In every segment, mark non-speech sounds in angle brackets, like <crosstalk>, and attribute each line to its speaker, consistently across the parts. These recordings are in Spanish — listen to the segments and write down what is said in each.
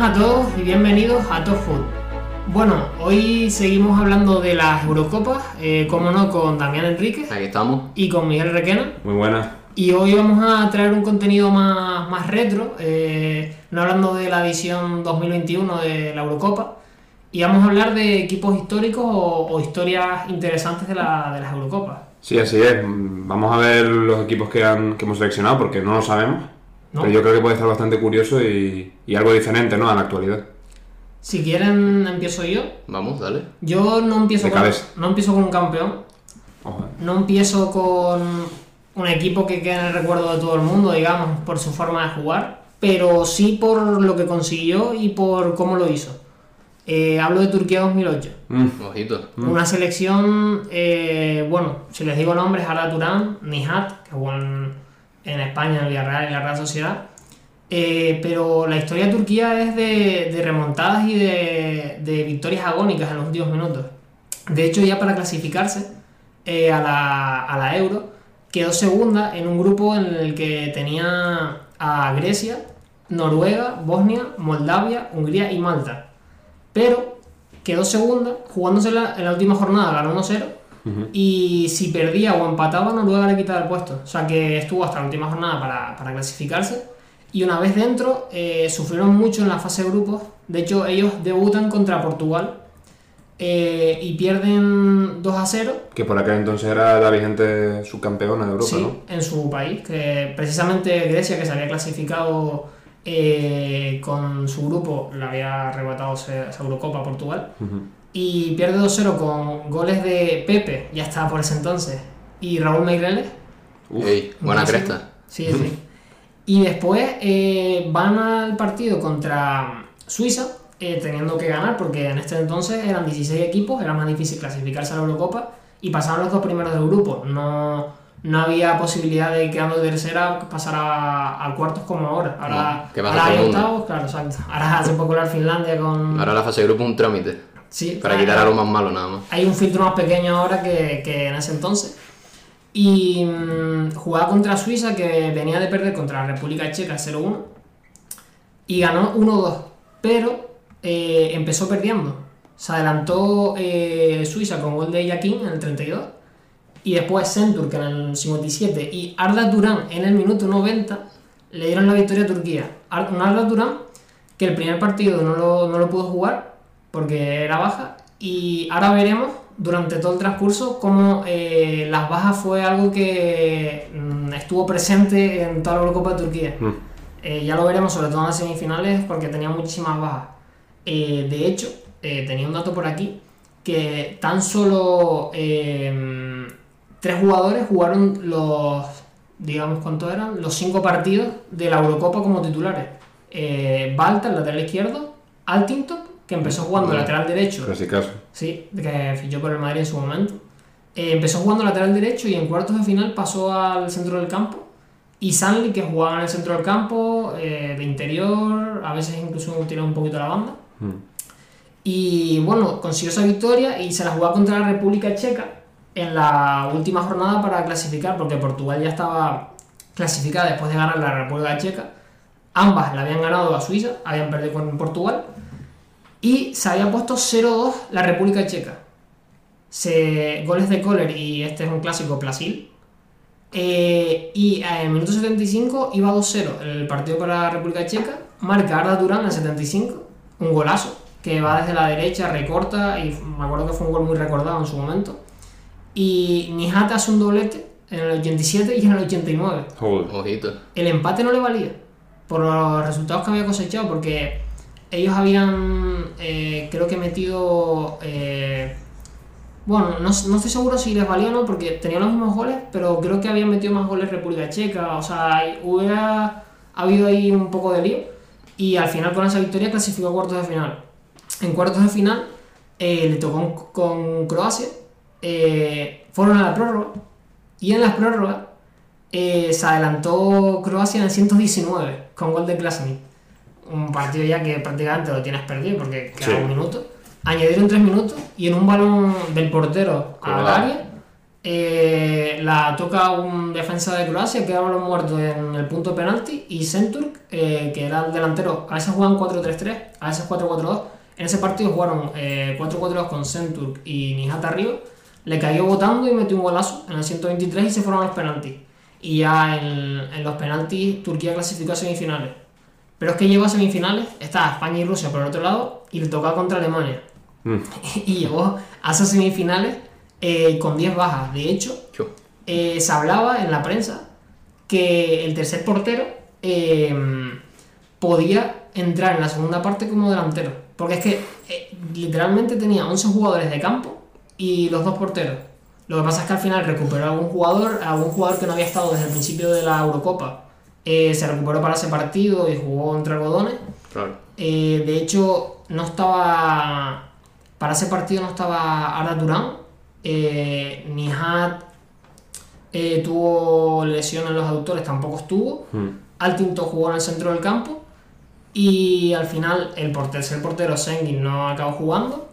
Speaker 1: Buenas a todos y bienvenidos a Top Food. Bueno, hoy seguimos hablando de las Eurocopas, eh, como no, con Damián Enríquez
Speaker 2: Aquí estamos.
Speaker 1: y con Miguel Requena.
Speaker 3: Muy buenas.
Speaker 1: Y hoy vamos a traer un contenido más, más retro, eh, no hablando de la edición 2021 de la Eurocopa, y vamos a hablar de equipos históricos o, o historias interesantes de, la- de las Eurocopas.
Speaker 3: Sí, así es. Vamos a ver los equipos que, han, que hemos seleccionado porque no lo sabemos.
Speaker 1: ¿No?
Speaker 3: Pero yo creo que puede estar bastante curioso y, y algo diferente ¿no? a la actualidad.
Speaker 1: Si quieren, empiezo yo.
Speaker 2: Vamos, dale.
Speaker 1: Yo no empiezo,
Speaker 3: De
Speaker 1: con,
Speaker 3: cabeza.
Speaker 1: no empiezo con un campeón,
Speaker 3: eh.
Speaker 1: No empiezo con un equipo que quede en el recuerdo de todo el mundo, digamos, por su forma de jugar, pero sí por lo que consiguió y por cómo lo hizo. Eh, hablo de Turquía 2008.
Speaker 3: Mm,
Speaker 2: Ojito.
Speaker 1: Una selección, eh, bueno, si les digo nombres, Arda Turán, Nihat, que jugó en, en España, en Villarreal y la Real Sociedad. Eh, pero la historia de Turquía es de, remontadas y de, victorias agónicas en los últimos minutos. De hecho, ya para clasificarse eh, a, la, a la Euro, quedó segunda en un grupo en el que tenía a Grecia, Noruega, Bosnia, Moldavia, Hungría y Malta. Pero quedó segunda, jugándose en la última jornada, ganó 1-0. Y si perdía o empataba, Noruega le quitaba el puesto. O sea que estuvo hasta la última jornada para, para clasificarse. Y una vez dentro, eh, sufrieron mucho en la fase de grupos. De hecho, ellos debutan contra Portugal eh, y pierden 2 a 0
Speaker 3: que por aquel entonces era la vigente subcampeona de Europa,
Speaker 1: sí,
Speaker 3: ¿no?
Speaker 1: en su país, que precisamente Grecia, que se había clasificado eh, con su grupo, le había arrebatado esa Eurocopa a Portugal.
Speaker 3: Ujú.
Speaker 1: Y pierde 2-0 con goles de Pepe, ya estaba por ese entonces, y Raúl Meireles.
Speaker 3: Uf.
Speaker 2: Ey, buena cresta.
Speaker 1: Sí, sí. Y después eh, van al partido contra Suiza, eh, teniendo que ganar, porque en este entonces eran 16 equipos, era más difícil clasificarse a la Eurocopa, y pasaron los dos primeros del grupo. No, no había posibilidad de quedando de tercera pasar a, a cuartos como ahora. Ahora,
Speaker 2: No, que pasa
Speaker 1: ahora hay octavos, claro, exacto. Ahora hace popular Finlandia con.
Speaker 2: Ahora la fase de grupo es un trámite.
Speaker 1: Sí,
Speaker 2: Para quitar a lo más malo nada más.
Speaker 1: hay un filtro más pequeño ahora que, que en ese entonces. Y mm, jugaba contra Suiza, que venía de perder contra la República Checa 0-1. Y ganó 1-2. Pero eh, empezó perdiendo. Se adelantó eh, Suiza con gol de Yakin en el 32. Y después Centur, que en el 57. Y Arda Turán en el minuto 90 le dieron la victoria a Turquía. Ar- Un Arda Turán que el primer partido no lo, no lo pudo jugar porque era baja. Y ahora veremos durante todo el transcurso cómo eh, las bajas fue algo que mm, estuvo presente en toda la Eurocopa de Turquía.
Speaker 3: Mm.
Speaker 1: Eh, ya lo veremos, sobre todo en las semifinales, porque tenía muchísimas bajas. Eh, de hecho, eh, tenía un dato por aquí que tan solo eh, tres jugadores jugaron los, digamos, ¿cuántos eran? Los cinco partidos de la Eurocopa como titulares. Eh, Balta, el lateral izquierdo, Altington, que empezó jugando lateral derecho,
Speaker 3: Clasicazo.
Speaker 1: sí, que fichó por el Madrid en su momento. Eh, empezó jugando lateral derecho y en cuartos de final pasó al centro del campo. Y Sanli, que jugaba en el centro del campo, eh, de interior, a veces incluso tiraba un poquito la banda.
Speaker 3: Mm.
Speaker 1: Y bueno, consiguió esa victoria y se la jugaba contra la República Checa en la última jornada para clasificar, porque Portugal ya estaba clasificada después de ganar la República Checa. Ambas la habían ganado a Suiza, habían perdido con Portugal. Y se había puesto 0-2 la República Checa. Se, goles de Kohler y este es un clásico, Plasil. Eh, y en el minuto 75 iba 2-0 el partido para la República Checa. Marca Arda Turán en el 75, un golazo que va desde la derecha, recorta y me acuerdo que fue un gol muy recordado en su momento. Y Nijata hace un doblete en el 87 y en el 89.
Speaker 3: Joder.
Speaker 2: Ojito.
Speaker 1: El empate no le valía por los resultados que había cosechado, porque ellos habían, eh, creo que metido. eh, bueno, no, no estoy seguro si les valía o no, porque tenían los mismos goles, pero creo que habían metido más goles República Checa. O sea, hubiera habido ahí un poco de lío. Y al final, con esa victoria, clasificó a cuartos de final. En cuartos de final, eh, le tocó con, Croacia. fueron a la prórroga. Y en las prórrogas, se adelantó Croacia en el 119 con gol de Klasnic. Un partido ya que prácticamente lo tienes perdido porque queda
Speaker 3: Sí.
Speaker 1: un minuto. Añadieron tres minutos y en un balón del portero al área eh, la toca un defensa de Croacia, que los muertos en el punto penalti, y Centurk, eh, que era el delantero, a veces juegan 4-3-3, a veces 4-4-2. En ese partido jugaron 4-4-2 con Centurk y Nijat arriba. Le cayó votando y metió un golazo en el 123 y se fueron a los penaltis. Y ya en, los penaltis Turquía clasificó a semifinales. Pero es que llegó a semifinales, está España y Rusia por el otro lado, y le toca contra Alemania. Mm. <laughs> y llegó a esas semifinales eh, con 10 bajas. De hecho, eh, se hablaba en la prensa que el tercer portero eh, podía entrar en la segunda parte como delantero. Porque es que literalmente tenía 11 jugadores de campo y los dos porteros. Lo que pasa es que al final recuperó a algún jugador, algún jugador que no había estado desde el principio de la Eurocopa. Se recuperó para ese partido y jugó entre algodones. de hecho, no estaba. Para ese partido no estaba Ara Durán, eh, Nihat eh, tuvo lesión en los autores, tampoco estuvo. Hmm. Altinto jugó en el centro del campo. Y al final el tercer portero Sengin no acabó jugando.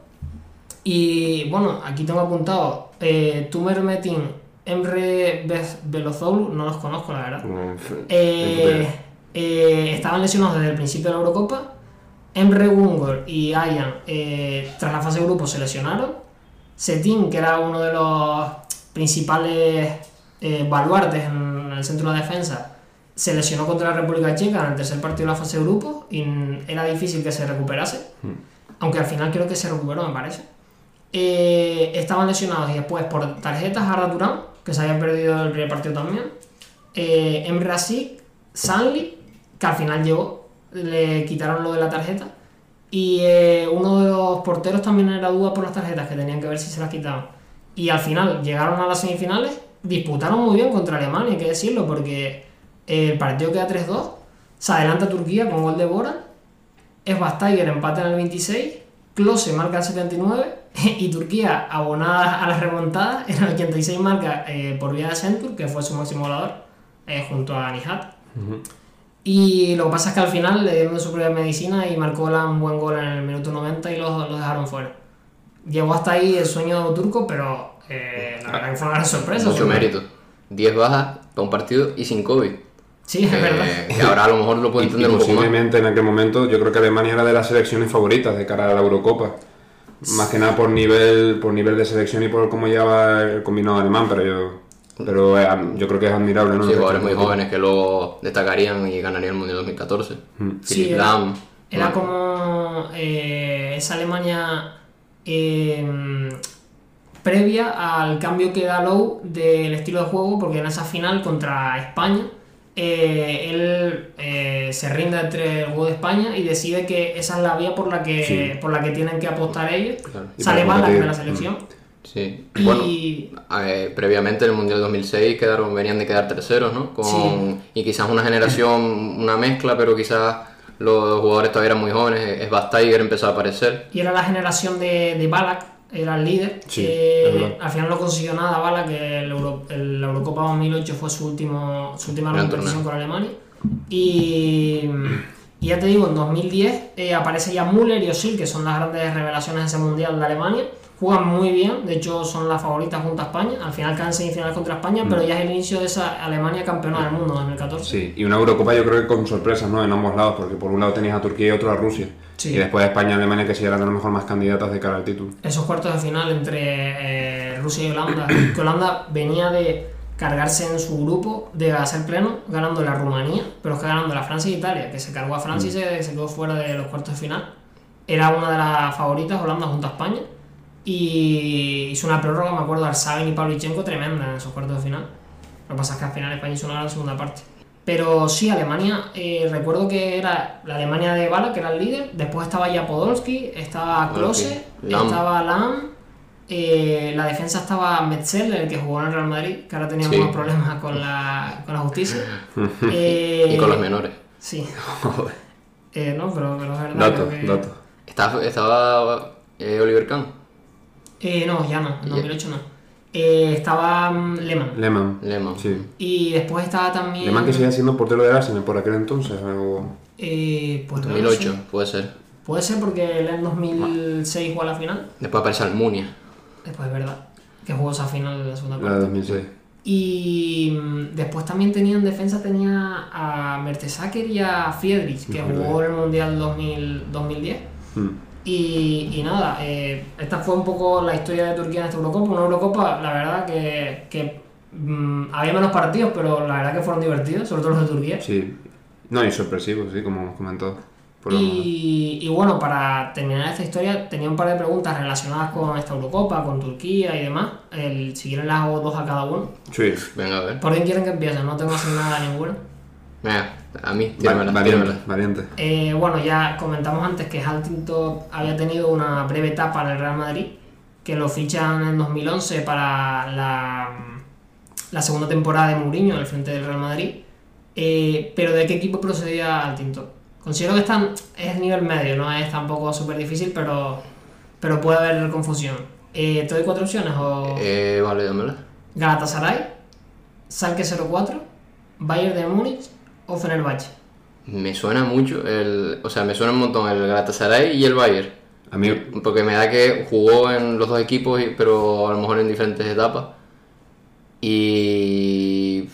Speaker 1: Y bueno, aquí tengo apuntado eh, Tumer Metin, Emre Belozolu, no los conozco la verdad. Eh, eh, estaban lesionados desde el principio de la Eurocopa. Emre Wungor y Ayan, tras la fase de grupo, se lesionaron. Setín, que era uno de los principales eh, baluartes en el centro de la defensa, se lesionó contra la República Checa en el tercer partido de la fase de grupo y era difícil que se recuperase, hmm. aunque al final creo que se recuperó, me parece. Eh, estaban lesionados y después por tarjetas Arda Turán, que se había perdido el primer partido también, eh, Emre Sanli, que al final llegó, le quitaron lo de la tarjeta, y eh, uno de los porteros también era duda por las tarjetas, que tenían que ver si se las quitaban. Y al final llegaron a las semifinales, disputaron muy bien contra Alemania, hay que decirlo, porque el partido queda 3-2, se adelanta Turquía con gol de Bora, es Bastiger empate en el 26, Klose marca el 79 <laughs> y Turquía abonada a la remontada en el 86 marca eh, por vía de Centur, que fue su máximo volador, eh, junto a Nihat. Y lo que pasa es que al final le dieron su propia medicina y marcó un buen gol en el minuto 90 y lo, dejaron fuera. Llegó hasta ahí el sueño turco, pero eh, la verdad que fue una gran sorpresa.
Speaker 2: Mucho mérito. 10 bajas para un partido y sin COVID.
Speaker 1: Sí, es verdad.
Speaker 2: Que ahora a lo mejor lo puedo entender un poco más.
Speaker 3: en aquel momento yo creo que Alemania era de las selecciones favoritas de cara a la Eurocopa. Más que nada por nivel, por nivel de selección y por cómo lleva el combinado alemán, pero yo pero eh, yo creo que es admirable, ¿no?
Speaker 2: Sí, jugadores muy jóvenes que luego destacarían y ganarían el Mundial 2014. Mm.
Speaker 1: Sí, era, como eh, esa Alemania em, previa al cambio que da Lowe del estilo de juego, porque en esa final contra España, eh, él se rinde entre el juego de España y decide que esa es la vía por la que, por la que tienen que apostar ellos. Sale mal la primera selección. Mm.
Speaker 2: Sí, bueno, eh, previamente en el Mundial 2006 quedaron, venían de quedar terceros, ¿no? Con, Y quizás una generación, <laughs> una mezcla, pero quizás los jugadores todavía eran muy jóvenes, es Bastiger empezó a aparecer.
Speaker 1: Y era la generación de, de Balak, era el líder. que al final no consiguió nada Balak, que el, la Eurocopa 2008 fue su, último, su última competición con Alemania. Y, y, ya te digo, en 2010 eh, aparece ya Müller y Osil, que son las grandes revelaciones de ese Mundial de Alemania juegan muy bien, de hecho son las favoritas junto a España, al final caen semifinales contra España, pero mm. ya es el inicio de esa Alemania campeona del mundo 2014.
Speaker 3: Sí, y una Eurocopa yo creo que con sorpresas, ¿no? En ambos lados, porque por un lado tenías a Turquía y otro a Rusia. Y después España y Alemania que sí eran a lo mejor más candidatas de cara al título.
Speaker 1: Esos cuartos de final entre eh, Rusia y Holanda, <clears throat> que Holanda venía de cargarse en su grupo de hacer pleno ganando la Rumanía, pero es que ganando la Francia e Italia, que se cargó a Francia y mm. se quedó fuera de los cuartos de final. Era una de las favoritas Holanda junto a España y hizo una prórroga, me acuerdo, Arsaben y Pavlichenko tremenda en esos cuartos de final. Lo que pasa es que al final España hizo una gran segunda parte. Pero sí, Alemania, eh, recuerdo que era la Alemania de Bala, que era el líder. Después estaba ya Podolski, estaba Klose, estaba Lam. Eh, la defensa estaba Metzel, el que jugó en el Real Madrid, que ahora tenía unos problemas con la, con la justicia. <laughs>
Speaker 2: y con los menores.
Speaker 1: Sí. <laughs> Eh, no, pero, pero es verdad.
Speaker 3: Dato, dato.
Speaker 2: Estaba, estaba Oliver Kahn.
Speaker 1: Eh, no, ya no, en 2008 no. Eh, estaba mm, Lehmann.
Speaker 3: Lehmann.
Speaker 2: Lehmann.
Speaker 3: Sí.
Speaker 1: Y después estaba también.
Speaker 3: Lehmann que seguía siendo portero de Arsenal por aquel entonces. O...
Speaker 1: Eh, pues
Speaker 2: 2008, puede ser.
Speaker 1: Puede ser porque él en 2006 jugó a la final.
Speaker 2: Después aparece Almunia.
Speaker 1: Después es verdad. que jugó esa final de la segunda
Speaker 3: La de
Speaker 1: parte.
Speaker 3: 2006.
Speaker 1: Y mm, después también tenía en defensa tenía a Mertesacker y a Friedrich, que jugó en el Mundial 2000, 2010.
Speaker 3: Mm.
Speaker 1: Y, y nada, eh, esta fue un poco la historia de Turquía en esta Eurocopa. Una Eurocopa, la verdad, que, que mm, había menos partidos, pero la verdad que fueron divertidos, sobre todo los de Turquía.
Speaker 3: Sí. No, y sorpresivo, sí, como hemos comentado.
Speaker 1: Y bueno, para terminar esta historia, tenía un par de preguntas relacionadas con esta Eurocopa, con Turquía y demás. El, si quieren, las hago dos a cada uno.
Speaker 3: Sí.
Speaker 2: Venga, a ver.
Speaker 1: ¿Por quién quieren que empiece? No tengo asignada ninguna.
Speaker 2: Venga, a mí, tíramela,
Speaker 3: valiente,
Speaker 2: tíramela.
Speaker 3: valiente.
Speaker 1: Eh, bueno, ya comentamos antes que Huntington había tenido una breve etapa en el Real Madrid, que lo fichan en 2011 para la, la segunda temporada de Mourinho al frente del Real Madrid. Eh, pero ¿de qué equipo procedía Huntington? Considero que están, es nivel medio, no es tampoco súper difícil, pero, pero puede haber confusión. Eh, ¿Te doy cuatro opciones? O
Speaker 2: Eh, vale, dámela.
Speaker 1: Galatasaray, Salke 04, Bayern de Múnich o Fenerbahce.
Speaker 2: Me suena mucho, el, o sea, me suena un montón el Galatasaray y el Bayern.
Speaker 3: A mí,
Speaker 2: Porque me da que jugó en los dos equipos, pero a lo mejor en diferentes etapas. Y.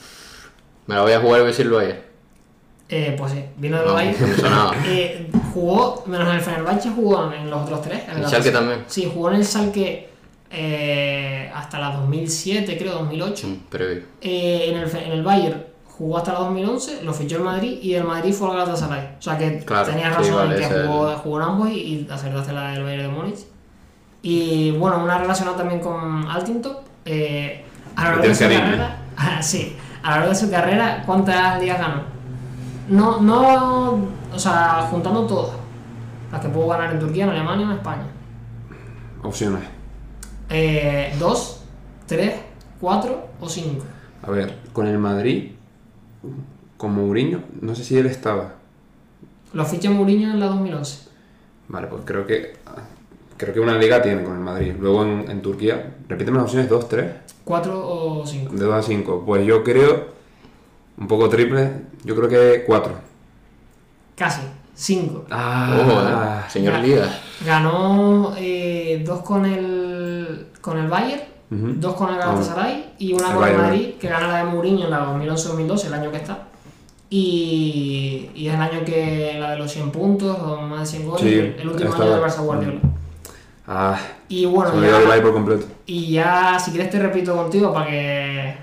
Speaker 2: Me la voy a jugar y voy a decir el Bayern.
Speaker 1: Eh, pues sí, vino del
Speaker 2: No,
Speaker 1: Bayern.
Speaker 2: no me sonaba. <laughs>
Speaker 1: Eh, jugó, menos en el Fenerbahce, jugó en los otros tres. en
Speaker 2: El Schalke también.
Speaker 1: Sí, jugó en el Salque hasta la 2007, creo, 2008.
Speaker 2: Mm, Previo.
Speaker 1: Eh, en, el, en el Bayern jugó hasta la 2011, lo fichó el Madrid y del Madrid fue al Galatasaray. O sea que
Speaker 2: Claro,
Speaker 1: tenías
Speaker 2: sí,
Speaker 1: razón
Speaker 2: vale,
Speaker 1: en que jugó, en ambos y, y acertaste la del Bayern de Múnich. Y bueno, una relacionada también con Altington. Eh, a lo largo de su
Speaker 3: cariño.
Speaker 1: carrera, <laughs> sí, a lo largo de su carrera, ¿cuántas ligas ganó? No, no, o sea, juntando todas. Las que pudo ganar en Turquía, en Alemania en España.
Speaker 3: opciones.
Speaker 1: Eh, ¿Dos, tres, cuatro o cinco?
Speaker 3: A ver, con el Madrid, con Mourinho, no sé si él estaba.
Speaker 1: Lo ficha Mourinho en la 2011.
Speaker 3: Vale, pues creo que creo que una liga tiene con el Madrid. Luego en, en Turquía, repíteme las opciones 2, 3,
Speaker 1: ¿Cuatro o cinco?
Speaker 3: de 2 a 5. Pues yo creo, un poco triple, yo creo que 4.
Speaker 1: Casi, cinco.
Speaker 3: Ah,
Speaker 2: Ojo, eh, señor. Liga.
Speaker 1: Ganó eh, dos con el, con el Bayern,
Speaker 3: Ujú.
Speaker 1: dos con el Galatasaray y una
Speaker 3: El
Speaker 1: con el. Madrid, que gana la de Mourinho en la 2011-2012, el año que está. Y, y es el año que la de los 100 puntos o más de 100 goles,
Speaker 3: Sí,
Speaker 1: el, el último año del Barça Guardiola.
Speaker 3: Ah,
Speaker 1: Y bueno,
Speaker 3: se me olvidó el
Speaker 1: ya,
Speaker 3: Bayern por completo.
Speaker 1: y ya si quieres te repito contigo para que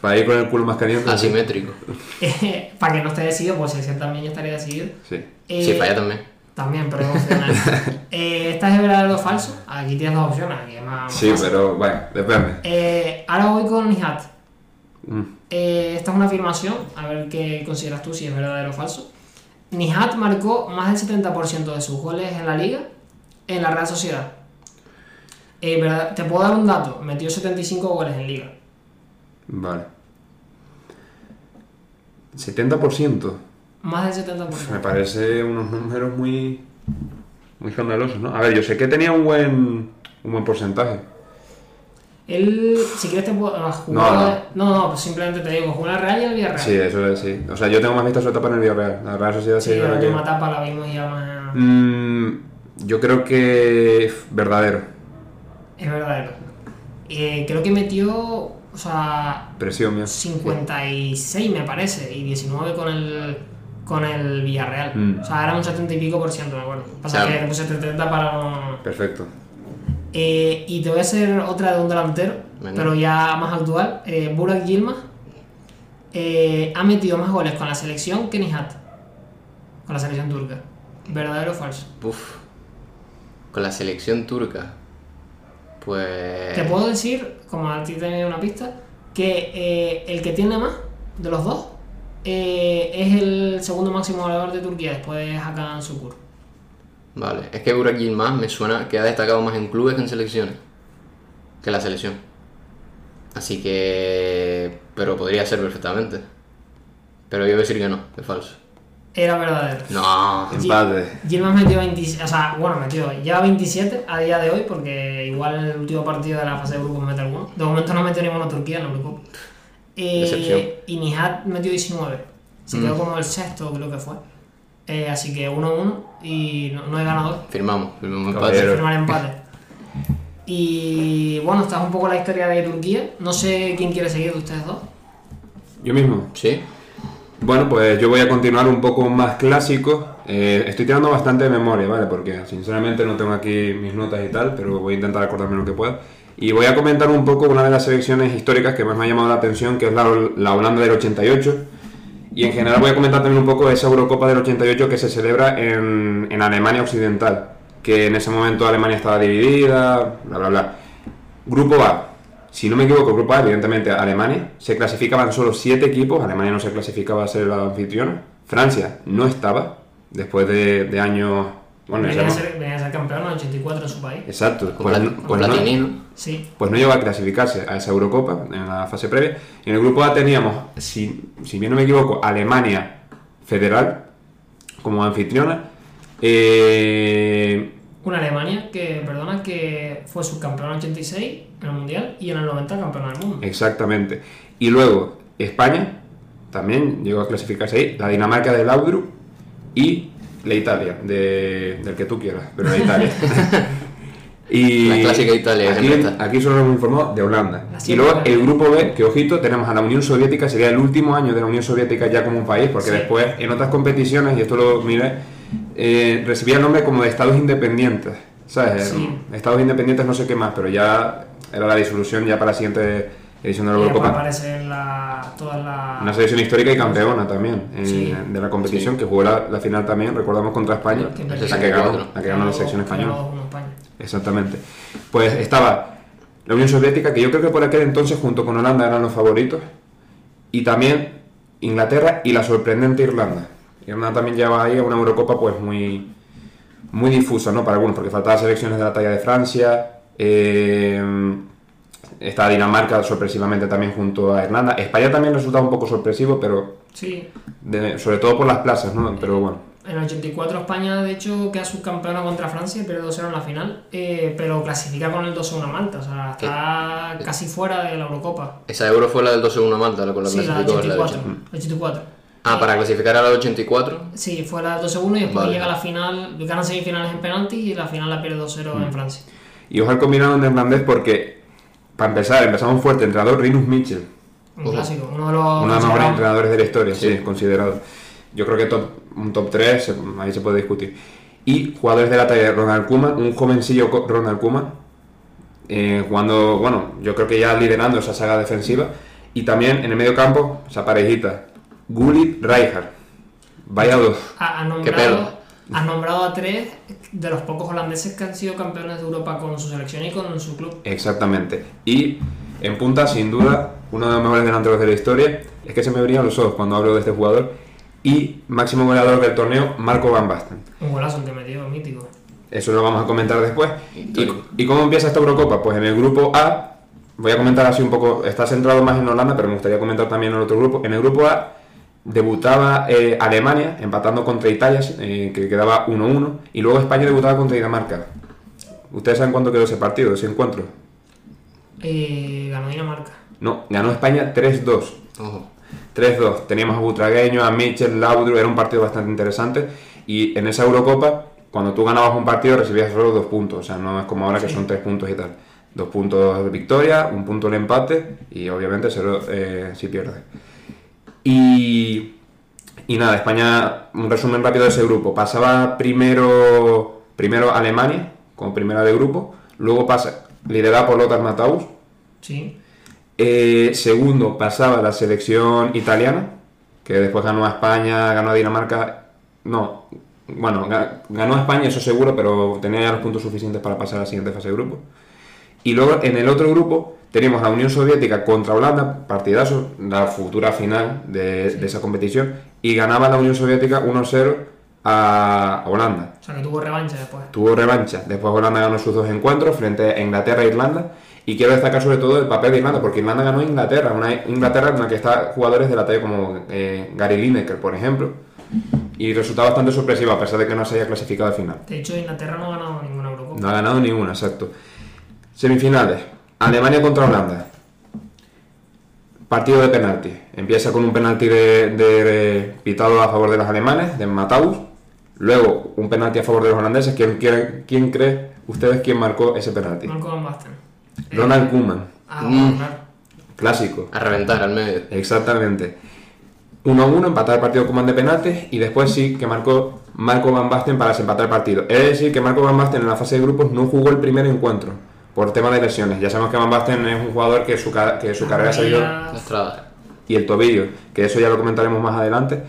Speaker 3: Para ir con el culo más caliente.
Speaker 2: Asimétrico. <laughs>
Speaker 1: para que no esté decidido, pues ese también ya estaría decidido.
Speaker 3: Sí.
Speaker 1: Eh,
Speaker 2: Si falla también.
Speaker 1: También, pero emocional. <laughs> eh, ¿Esta es verdadero o falso? Aquí tienes dos opciones, aquí es más, más
Speaker 3: Sí,
Speaker 1: fácil.
Speaker 3: pero bueno, depende.
Speaker 1: Eh, ahora voy con Nihat.
Speaker 3: Mm.
Speaker 1: Eh, esta es una afirmación, a ver qué consideras tú si es verdadero o falso. Nihat marcó más del 70% de sus goles en la liga en la Real Sociedad. Eh, verdad- te puedo dar un dato, metió 75 goles en liga.
Speaker 3: Vale. 70%.
Speaker 1: Más del 70%.
Speaker 3: Me parece unos números muy muy escandalosos, ¿no? A ver, yo sé que tenía un buen un buen porcentaje.
Speaker 1: Él, si quieres te puedo... ah, jugó-
Speaker 3: No, no.
Speaker 1: no, pues simplemente te digo, jugó en la Real y el Villarreal.
Speaker 3: Sí, eso es, sí. O sea, yo tengo más vista su etapa en el Villarreal. La Real Sociedad sí,
Speaker 1: la
Speaker 3: que-
Speaker 1: última etapa la vimos ya más...
Speaker 3: Mm, yo creo que es verdadero.
Speaker 1: Es verdadero. Eh, creo que metió, o sea,
Speaker 3: Presión mía.
Speaker 1: 56 me parece, y 19 con el con el Villarreal.
Speaker 3: Mm.
Speaker 1: O sea, era un 70 y pico por ciento, me acuerdo. Pasa que te puse 70 para.
Speaker 3: Perfecto.
Speaker 1: Eh, y te voy a hacer otra de un delantero, pero ya más actual. Eh, Burak Yilmaz eh, ha metido más goles con la selección que Nihat. Con la selección turca. ¿Verdadero o falso?
Speaker 2: Uf. Con la selección turca. Pues.
Speaker 1: Te puedo decir, como a ti te una pista, que eh, el que tiene más de los dos eh, es el segundo máximo goleador de Turquía después de Hakan Sukur.
Speaker 2: Vale. Es que Burak Yilmaz me suena que ha destacado más en clubes que en selecciones. Que la selección. Así que. Pero podría ser perfectamente. Pero yo voy a decir que no, es falso.
Speaker 1: Era verdadero.
Speaker 2: No.
Speaker 3: Empate.
Speaker 1: Yilmaz metió 27, o sea, bueno, metió, lleva 27 a día de hoy porque igual en el último partido de la fase de grupos mete alguno. De momento no metió ninguno Turquía en el grupo.
Speaker 2: Decepción.
Speaker 1: Eh, y Nihat metió 19. Se
Speaker 2: Mm.
Speaker 1: quedó como el sexto, creo que fue. Eh, así que 1-1 y no, no hay ganador.
Speaker 2: Firmamos, firmamos empate.
Speaker 1: Firmar empate. Y bueno, esta es un poco la historia de Turquía. No sé quién quiere seguir de ustedes dos.
Speaker 3: Yo mismo.
Speaker 2: Sí.
Speaker 3: Bueno, pues yo voy a continuar un poco más clásico. Eh, estoy tirando bastante de memoria, ¿vale? Porque sinceramente no tengo aquí mis notas y tal, pero voy a intentar acordarme lo que pueda. Y voy a comentar un poco una de las selecciones históricas que más me ha llamado la atención, que es la, la Holanda del 88. Y en general voy a comentar también un poco esa Eurocopa del 88 que se celebra en, en Alemania Occidental, que en ese momento Alemania estaba dividida, bla, bla, bla. Grupo A, si no me equivoco, Grupo A, evidentemente Alemania, se clasificaban solo siete equipos, Alemania no se clasificaba a ser la anfitriona, Francia no estaba, después de, de años... Bueno,
Speaker 1: venía, a ser, venía a ser campeón en el 84 en su país.
Speaker 3: Exacto,
Speaker 2: Con,
Speaker 3: pues, pues
Speaker 2: con
Speaker 3: no-
Speaker 2: Platini, ¿no?
Speaker 1: Sí.
Speaker 3: pues no llegó a clasificarse a esa Eurocopa en la fase previa. Y en el grupo A teníamos, si, si bien no me equivoco, Alemania Federal como anfitriona. Eh,
Speaker 1: Una Alemania que, perdona, que fue subcampeón en el 86 en el Mundial y en el 90 campeón del mundo.
Speaker 3: exactamente. Y luego España también llegó a clasificarse ahí. La Dinamarca de Laudrup y la Italia, de- del que tú quieras, pero la Italia. <laughs> Y
Speaker 2: La clásica Italia,
Speaker 3: Aquí, solo hemos informado de Holanda.
Speaker 1: La
Speaker 3: Y luego el grupo B, que ojito, tenemos a la Unión Soviética, sería el último año de la Unión Soviética ya como un país, porque
Speaker 1: Sí.
Speaker 3: después en otras competiciones, y esto lo miré, eh, recibía el nombre como de Estados Independientes. ¿Sabes?
Speaker 1: Sí.
Speaker 3: Estados Independientes no sé qué más, pero ya era la disolución ya para la siguiente edición de la
Speaker 1: Y después
Speaker 3: Eurocopa.
Speaker 1: aparecen la.
Speaker 3: Una selección histórica y campeona también eh,
Speaker 1: Sí.
Speaker 3: de la competición, que jugó la, la final también, recordamos, contra España, la que ganó,
Speaker 2: 64.
Speaker 3: la que ganó la selección española.
Speaker 1: 2-1 España.
Speaker 3: Exactamente. Pues estaba la Unión Soviética, que yo creo que por aquel entonces, junto con Holanda, eran los favoritos. Y también Inglaterra y la sorprendente Irlanda. Irlanda también llevaba ahí a una Eurocopa pues muy, muy difusa, ¿no? Para algunos, porque faltaban selecciones de la talla de Francia. eh, estaba Dinamarca sorpresivamente también junto a Irlanda. España también resultaba un poco sorpresivo, pero
Speaker 1: Sí.
Speaker 3: de- sobre todo por las plazas, ¿no? Pero bueno.
Speaker 1: En el 84 España, de hecho, queda subcampeona contra Francia y pierde 2-0 en la final, eh, pero clasifica con el 2-1 a Malta, o sea, está casi fuera de la Eurocopa.
Speaker 2: Esa Euro fue la del 12-1 Malta, la con la
Speaker 1: Sí, la del
Speaker 2: clasificó. la del
Speaker 1: 84.
Speaker 2: 80.
Speaker 1: 84.
Speaker 2: Ah, para clasificar a la del 84.
Speaker 1: Sí, fue la 2-1 y después
Speaker 2: Vale.
Speaker 1: llega a la final, ganan semifinales en penalti y la final la pierde 2-0
Speaker 3: Mm.
Speaker 1: en Francia.
Speaker 3: Y ojo al combinado neerlandés porque, para empezar, empezamos fuerte. Entrenador Rinus Mitchell.
Speaker 1: Un clásico, uno de los...
Speaker 3: Uno de los mejores
Speaker 1: considerados-
Speaker 3: entrenadores de la historia, sí,
Speaker 2: Sí.
Speaker 3: considerado. Yo creo que top, un top 3, ahí se puede discutir. Y jugadores de la talla de Ronald Koeman, un jovencillo Ronald Koeman, eh, jugando, bueno, yo creo que ya liderando esa saga defensiva. Y también en el medio campo, esa parejita, Gullit Rijkaard. Vaya dos.
Speaker 1: Ha, ha
Speaker 2: Qué
Speaker 1: nombrado,
Speaker 2: pelo.
Speaker 1: ha nombrado a tres de los pocos holandeses que han sido campeones de Europa con su selección y con su club.
Speaker 3: Exactamente. Y en punta, sin duda, uno de los mejores delanteros de la historia. Es que se me brillan los ojos cuando hablo de este jugador. Y máximo goleador del torneo, Marco Van Basten.
Speaker 1: Un golazo que metió, mítico.
Speaker 3: Eso lo vamos a comentar después. ¿Y,
Speaker 2: Histórico.
Speaker 3: y cómo empieza esta Eurocopa? Pues en el grupo A, voy a comentar así un poco, está centrado más en Holanda, pero me gustaría comentar también en el otro grupo. En el grupo A debutaba eh, Alemania, empatando contra Italia, eh, que quedaba 1-1, y luego España debutaba contra Dinamarca. ¿Ustedes saben cuánto quedó ese partido, ese encuentro?
Speaker 1: Eh, ganó Dinamarca.
Speaker 3: No, ganó España 3-2.
Speaker 2: Ojo.
Speaker 3: 3-2. Teníamos a Butragueño, a Mitchell, Laudrup, era un partido bastante interesante. Y en esa Eurocopa, cuando tú ganabas un partido, recibías solo dos puntos. O sea, no es como ahora que son tres puntos y tal. Dos puntos de victoria, un punto el empate y obviamente cero eh, si pierdes. Y, y nada, España, un resumen rápido de ese grupo. Pasaba primero, primero Alemania, como primera de grupo. Luego pasa, liderada por Lothar Matthaus,
Speaker 1: Sí.
Speaker 3: eh, segundo pasaba la selección italiana, que después ganó a España, ganó a Dinamarca. No, bueno, ga- ganó a España, eso seguro, pero tenía ya los puntos suficientes para pasar a la siguiente fase de grupo. Y luego en el otro grupo tenemos la Unión Soviética contra Holanda, partidazo, la futura final de, de esa competición, y ganaba la Unión Soviética 1-0 a Holanda.
Speaker 1: O sea, que tuvo revancha después.
Speaker 3: Tuvo revancha. Después Holanda ganó sus dos encuentros frente a Inglaterra e Irlanda. Y quiero destacar sobre todo el papel de Irlanda, porque Irlanda ganó a Inglaterra, una Inglaterra en la que está jugadores de la talla como eh, Gary Lineker, por ejemplo. Y resultado bastante sorpresivo, a pesar de que no se haya clasificado al final.
Speaker 1: De hecho, Inglaterra no ha ganado ninguna Eurocopa.
Speaker 3: No ha ganado ninguna, exacto. Semifinales. Alemania contra Holanda. Partido de penalti. Empieza con un penalti de, de- de pitado a favor de los alemanes, de Mataus. Luego un penalti a favor de los holandeses. ¿Quién, quiere- quién cree ¿ustedes quién marcó ese penalti?
Speaker 1: Marco Van Basten.
Speaker 3: Ronald Koeman.
Speaker 1: Ah,
Speaker 2: Mm.
Speaker 3: Clásico.
Speaker 2: A reventar al medio.
Speaker 3: Exactamente. 1 a 1, empatar el partido Koeman de penaltis y después sí que marcó Marco Van Basten para desempatar el partido. Es decir, que Marco Van Basten en la fase de grupos no jugó el primer encuentro por tema de lesiones. Ya sabemos que Van Basten es un jugador que su, que su carrera
Speaker 2: Estrada.
Speaker 3: y el tobillo, que eso ya lo comentaremos más adelante.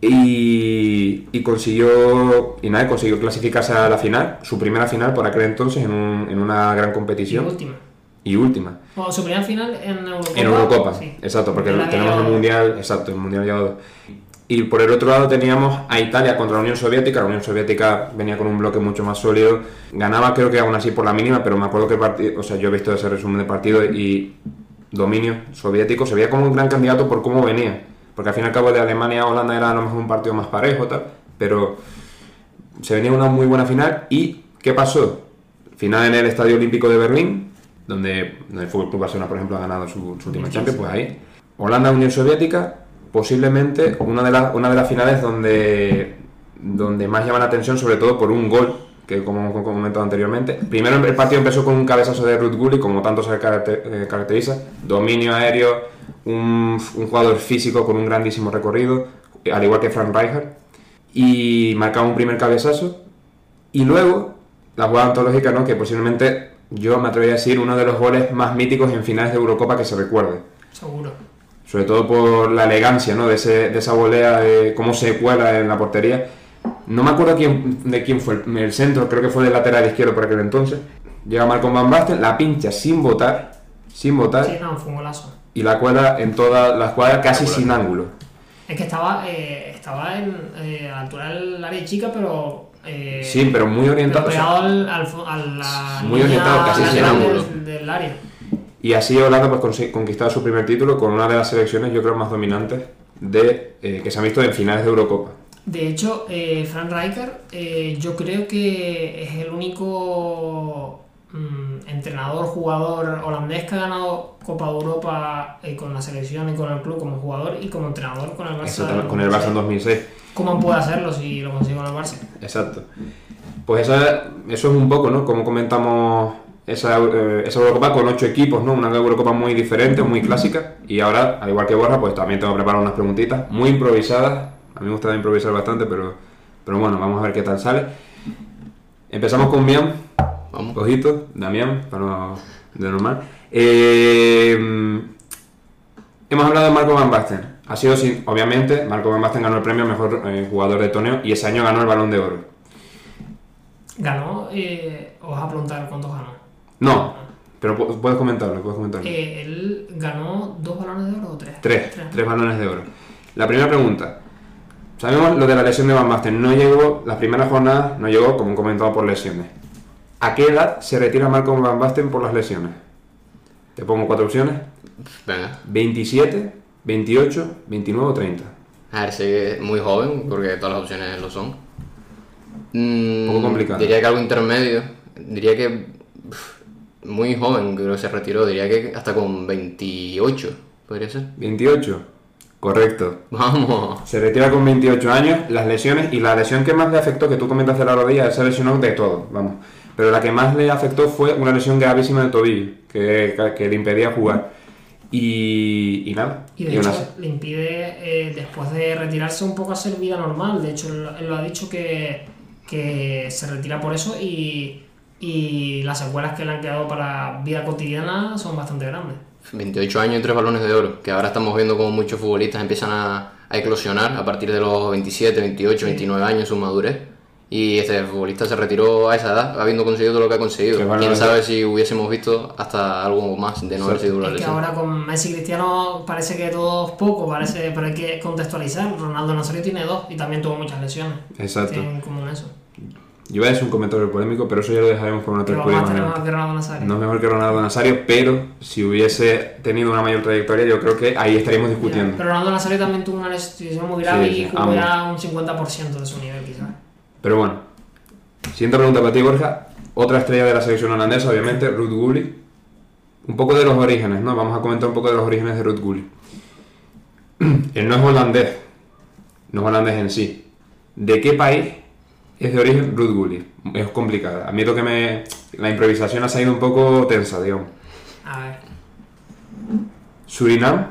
Speaker 3: Y, y consiguió y nada, consiguió clasificarse a la final, su primera final por aquel entonces en, un- en una gran
Speaker 1: Y
Speaker 3: competición
Speaker 1: última.
Speaker 3: y última.
Speaker 1: Bueno, su primera final en Eurocopa.
Speaker 3: En Eurocopa,
Speaker 1: sí.
Speaker 3: exacto, porque tenemos el Mundial, exacto, el Mundial llevado. Y por el otro lado teníamos a Italia contra la Unión Soviética. La Unión Soviética venía con un bloque mucho más sólido. Ganaba creo que aún así por la mínima, pero me acuerdo que el partido, o sea, yo he visto ese resumen de partido y dominio soviético. Se veía como un gran candidato por cómo venía. Porque al fin y al cabo de Alemania a Holanda era a lo mejor un partido más parejo, tal. Pero se venía una muy buena final. ¿Y qué pasó? Final en el Estadio Olímpico de Berlín, donde, el Fútbol Club Barcelona, por ejemplo, ha ganado su, su última Champions, pues ahí. Holanda-Unión Soviética, posiblemente una de, las una de las finales donde, donde más llama la atención, sobre todo por un gol, que como como comentado anteriormente. Primero el partido empezó con un cabezazo de Ruth Gulli, como tanto se eh, caracteriza. Dominio aéreo, un, un jugador físico con un grandísimo recorrido, al igual que Frank Rijkaard. Y marcaba un primer cabezazo. Y luego, la jugada antológica, ¿no? que posiblemente yo me atrevería a decir uno de los goles más míticos en finales de Eurocopa que se recuerde.
Speaker 1: Seguro.
Speaker 3: Sobre todo por la elegancia ¿no? de, ese- de esa volea, de cómo se cuela en la portería. No me acuerdo quién, de quién fue el, el centro, creo que fue del lateral izquierdo por aquel entonces. Llega Marco Van Basten, la pincha sin botar, sin botar,
Speaker 1: Sí, no, fue un golazo.
Speaker 3: y la cuela en toda la escuadra casi sin ángulo.
Speaker 1: Es que estaba, eh, estaba en, eh, a la altura del área chica, pero. Eh,
Speaker 3: Sí, pero muy
Speaker 1: pero
Speaker 3: orientado. o sea,
Speaker 1: pegado al, al, fo- a la
Speaker 3: Muy
Speaker 1: línea
Speaker 3: orientado, casi
Speaker 2: sin ángulo.
Speaker 1: del, del área.
Speaker 3: Y así Holanda pues conquistado su primer título con una de las selecciones yo creo más dominantes de, eh, que se han visto en finales de Eurocopa.
Speaker 1: De hecho, eh, Frank Rijkaard, eh, yo creo que es el único mm, entrenador, jugador holandés que ha ganado Copa de Europa eh, con la selección y con el club como jugador y como entrenador con el Barça.
Speaker 3: Exactamente, con el Barça en 2006.
Speaker 1: ¿Cómo puede hacerlo si lo consigue con el Barça?
Speaker 3: Exacto. Pues esa- eso es un poco, ¿no? Como comentamos esa, eh, esa Eurocopa con ocho equipos, ¿no? Una Eurocopa muy diferente, muy clásica. Y ahora, al igual que Borja, pues también tengo preparado unas preguntitas muy improvisadas. A mí me gusta improvisar bastante, pero, pero bueno, vamos a ver qué tal sale. Empezamos con Miam.
Speaker 2: Vamos.
Speaker 3: Ojito, Damián, para no- de normal. Eh, hemos hablado de Marco Van Basten. Ha sido, sin- obviamente, Marco Van Basten ganó el premio a mejor eh, jugador de torneo y ese año ganó el balón de oro.
Speaker 1: Ganó, eh, os vas a preguntar cuántos ganó.
Speaker 3: No, pero pu- puedes comentarlo, puedes comentarlo.
Speaker 1: Eh, él ganó dos balones de oro o tres.
Speaker 3: Tres, tres balones de oro. La primera pregunta. Sabemos lo de la lesión de Van Basten. No llegó, las primeras jornadas no llegó, como he comentado, por lesiones. ¿A qué edad se retira Marco Van Basten por las lesiones? Te pongo cuatro opciones.
Speaker 2: Venga.
Speaker 3: 27, 28, 29 o 30.
Speaker 2: A ver, sí, es muy joven, porque todas las opciones lo son. Mm,
Speaker 3: poco complicado.
Speaker 2: Diría que algo intermedio. Diría que uf, muy joven, creo que se retiró. Diría que hasta con 28, podría ser.
Speaker 3: 28. Correcto.
Speaker 2: Vamos.
Speaker 3: Se retira con 28 años, las lesiones, y la lesión que más le afectó, que tú comentas de la rodilla, se lesionó de todo, vamos. Pero la que más le afectó fue una lesión gravísima del tobillo, que, que le impedía jugar. Y, y nada.
Speaker 1: Y de
Speaker 3: y
Speaker 1: hecho le impide, eh, después de retirarse, un poco hacer vida normal. De hecho, él, él lo ha dicho que, que se retira por eso y, y las secuelas que le han quedado para vida cotidiana son bastante grandes.
Speaker 2: 28 años y 3 balones de oro. Que ahora estamos viendo como muchos futbolistas empiezan a, a eclosionar a partir de los 27, 28, 29 años, su madurez. Y este futbolista se retiró a esa edad, habiendo conseguido todo lo que ha conseguido.
Speaker 3: Qué
Speaker 2: Quién sabe si hubiésemos visto hasta algo más de no haber sido una
Speaker 1: Es que
Speaker 2: lesión.
Speaker 1: ahora con Messi y Cristiano parece que todo es poco, parece, pero hay que contextualizar. Ronaldo Nazario tiene dos y también tuvo muchas lesiones.
Speaker 3: Exacto.
Speaker 1: Tienen en común eso.
Speaker 3: Yo iba a decir un comentario polémico, pero eso ya lo dejaremos por una
Speaker 1: Pero
Speaker 3: tertulia
Speaker 1: vamos a
Speaker 3: más
Speaker 1: tener
Speaker 3: adelante.
Speaker 1: más que Ronaldo Nazario.
Speaker 3: No es mejor que Ronaldo Nazario, pero si hubiese tenido una mayor trayectoria, yo creo que ahí estaríamos discutiendo.
Speaker 1: Pero Ronaldo Nazario también tuvo una lesión muy grave
Speaker 3: Sí,
Speaker 1: y ya un 50% de su nivel, quizás.
Speaker 3: Pero bueno, siguiente pregunta para ti, Borja. Otra estrella de la selección holandesa, obviamente, Ruud Gulli. Un poco de los orígenes, ¿no? Vamos a comentar un poco de los orígenes de Ruud Gulli. <clears throat> Él no es holandés, no es holandés en sí. ¿De qué país es de origen Ruth Gullit. Es complicada. A mí lo que me... La improvisación ha salido un poco tensa, digamos.
Speaker 1: A ver.
Speaker 3: Surinam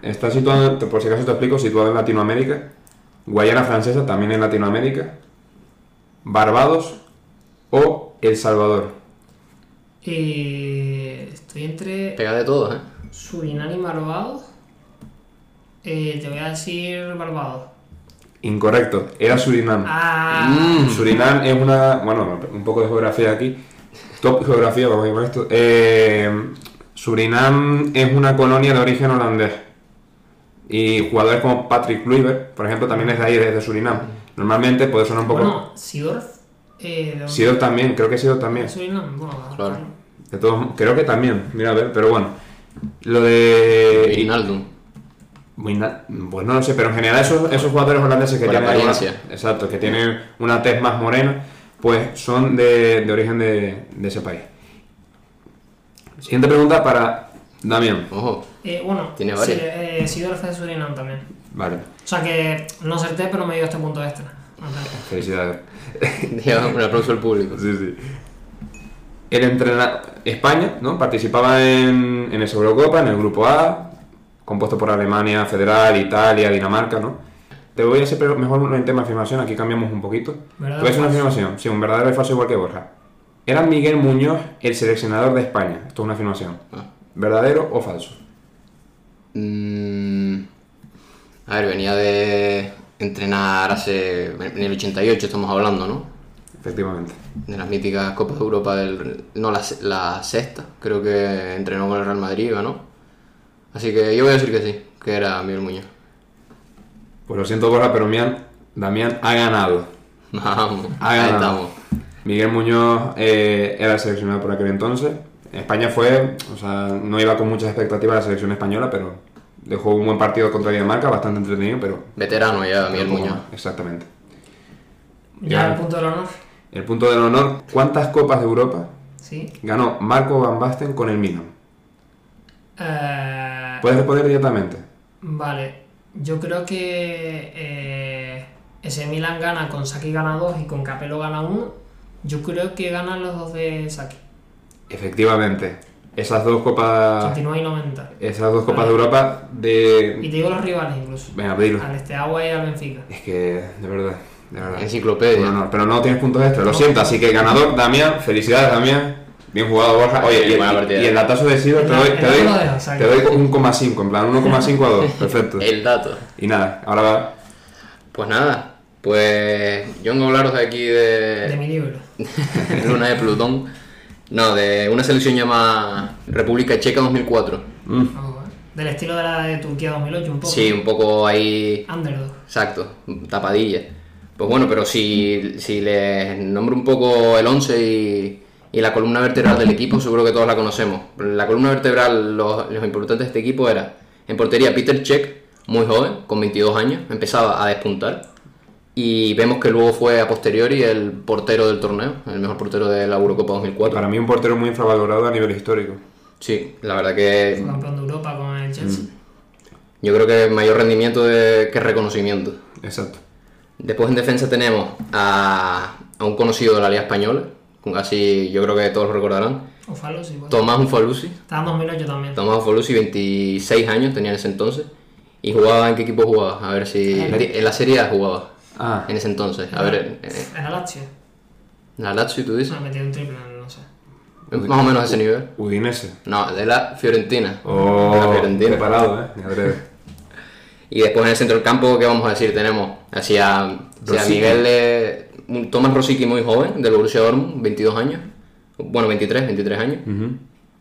Speaker 3: está situado, por si acaso te explico, situado en Latinoamérica. Guayana Francesa también en Latinoamérica. Barbados o El Salvador.
Speaker 1: Eh, estoy entre
Speaker 2: Pega de todo, ¿eh?
Speaker 1: Surinam y Barbados. Eh, te voy a decir Barbados.
Speaker 3: Incorrecto, era Surinam.
Speaker 1: Ah,
Speaker 3: Surinam es una. Bueno, un poco de geografía aquí. Top geografía, vamos a llamar esto. Eh, Surinam es una colonia de origen holandés. Y jugadores como Patrick Kluivert, por ejemplo, también es de ahí, desde Surinam. Normalmente puede sonar un poco.
Speaker 1: bueno, Sidorf. Eh, ¿de dónde?
Speaker 3: Sidor también, creo que Sidor también.
Speaker 1: Surinam, bueno,
Speaker 2: Claro.
Speaker 3: De todos, creo que también, mira a ver, pero bueno. Lo de.
Speaker 2: Rinaldo.
Speaker 3: Wina- Pues no lo sé, pero en general esos, esos jugadores holandeses que
Speaker 2: Por
Speaker 3: tienen.
Speaker 2: apariencia.
Speaker 3: Una, exacto, que tienen una tez más morena, pues son de, de origen de, de ese país. Siguiente pregunta para Damián.
Speaker 2: Ojo.
Speaker 1: Eh, bueno,
Speaker 2: Tiene varias.
Speaker 1: sí, eh, de Surinam también.
Speaker 3: Vale,
Speaker 1: O sea que no acerté, pero me dio este punto extra. Ajá.
Speaker 3: felicidades. <laughs>
Speaker 2: Un aplauso al público.
Speaker 3: Sí, sí. El entrenador. España, ¿no? Participaba en, en esa Eurocopa, en el grupo A, compuesto por Alemania, Federal, Italia, Dinamarca, ¿no? Te voy a hacer pero mejor en tema de afirmación, aquí cambiamos un poquito. Te
Speaker 1: ¿Verdad
Speaker 3: voy a hacer
Speaker 1: o
Speaker 3: una afirmación, sí, un verdadero y falso igual que Borja. Era Miguel Muñoz el seleccionador de España. Esto es una afirmación.
Speaker 2: Ah.
Speaker 3: ¿Verdadero o falso?
Speaker 2: Mm, a ver, venía de entrenar hace. En el 88 estamos hablando, ¿no?
Speaker 3: Efectivamente.
Speaker 2: De las míticas Copas de Europa del. No, la, la sexta. Creo que entrenó con el Real Madrid, y ganó. Así que yo voy a decir que sí, que era Miguel Muñoz.
Speaker 3: Pues lo siento, Borja, pero Mian- Damián ha ganado.
Speaker 2: Vamos,
Speaker 3: Ha
Speaker 2: ahí
Speaker 3: ganado.
Speaker 2: estamos.
Speaker 3: Miguel Muñoz eh, era el seleccionado por aquel entonces. España fue, o sea, no iba con muchas expectativas a la selección española, pero dejó un buen partido contra Dinamarca, bastante entretenido, pero...
Speaker 2: Veterano ya, Miguel Muñoz.
Speaker 3: más. Exactamente.
Speaker 1: Ya
Speaker 3: Ya.
Speaker 1: el punto del honor.
Speaker 3: El punto del honor, ¿cuántas copas de Europa
Speaker 1: Sí.
Speaker 3: ganó Marco Van Basten con el Milan?
Speaker 1: Eh,
Speaker 3: Puedes responder directamente.
Speaker 1: Vale, yo creo que eh, ese Milan gana con Saki gana 2 y con Capello gana 1. Yo creo que ganan los dos de Saki.
Speaker 3: Efectivamente, esas dos copas...
Speaker 1: 89 y 90.
Speaker 3: Esas dos copas de Europa
Speaker 1: Y
Speaker 3: de...
Speaker 1: te digo los rivales incluso.
Speaker 3: Venga, dilo.
Speaker 1: Al Esteagua y al Benfica.
Speaker 3: Es que, de verdad, de verdad.
Speaker 2: Enciclopedia.
Speaker 3: Pero no tienes puntos extra, lo siento. Así que ganador, Damián, felicidades, Damián. Bien jugado, Borja. Oye, y,
Speaker 2: buena
Speaker 3: y-
Speaker 2: partida.
Speaker 3: y el datazo de Sido te doy, te doy, te doy un 1,5, en plan 1,5 a 2. <laughs> Perfecto.
Speaker 2: El dato.
Speaker 3: Y nada, ahora va.
Speaker 2: Pues nada, pues yo vengo a hablaros aquí de,
Speaker 1: De mi libro. <laughs>
Speaker 2: Luna de Plutón. No, de una selección llamada República Checa 2004.
Speaker 3: Mm.
Speaker 1: Vamos a ver. Del estilo de la de Turquía 2008, un poco.
Speaker 2: Sí, un poco ahí.
Speaker 1: Underdog.
Speaker 2: Exacto, tapadilla. Pues bueno, pero si, si les nombro un poco el 11 y, y la columna vertebral del equipo, seguro que todos la conocemos. La columna vertebral, los, los importantes de este equipo era en portería Peter Cech, muy joven, con 22 años, empezaba a despuntar. Y vemos que luego fue a posteriori el portero del torneo, el mejor portero de la Eurocopa 2004.
Speaker 3: Para mí un portero muy infravalorado a nivel histórico.
Speaker 2: Sí, la verdad que
Speaker 1: Fue campeón de Europa con el Chelsea.
Speaker 2: yo creo que mayor rendimiento de- que reconocimiento.
Speaker 3: Exacto.
Speaker 2: Después en defensa tenemos a, a un conocido de la Liga Española, así yo creo que todos lo recordarán,
Speaker 1: O Falo, sí. Pues.
Speaker 2: Tomás Ufalusi.
Speaker 1: Estaba en 2008 también.
Speaker 2: Tomás Ufalusi, 26 años tenía en ese entonces. ¿Y jugaba en qué equipo jugaba? A ver si... En la Serie A jugaba,
Speaker 3: Ah,
Speaker 2: en ese entonces. A ver, eh,
Speaker 1: Era Lazio.
Speaker 2: la Lazio, ¿tú dices?
Speaker 1: Se ha metido un triple, no sé.
Speaker 2: Más o menos ese nivel.
Speaker 3: Udinese.
Speaker 2: No, de la Fiorentina. de la
Speaker 3: Oh,
Speaker 2: Fiorentina.
Speaker 3: preparado, eh. Adrede. <laughs>
Speaker 2: Y después en el centro del campo, ¿qué vamos a decir? Tenemos hacia, hacia. Miguel de... Tomás Rosicky muy joven, del Borussia Dortmund, 22 años. Bueno, 23, 23 años.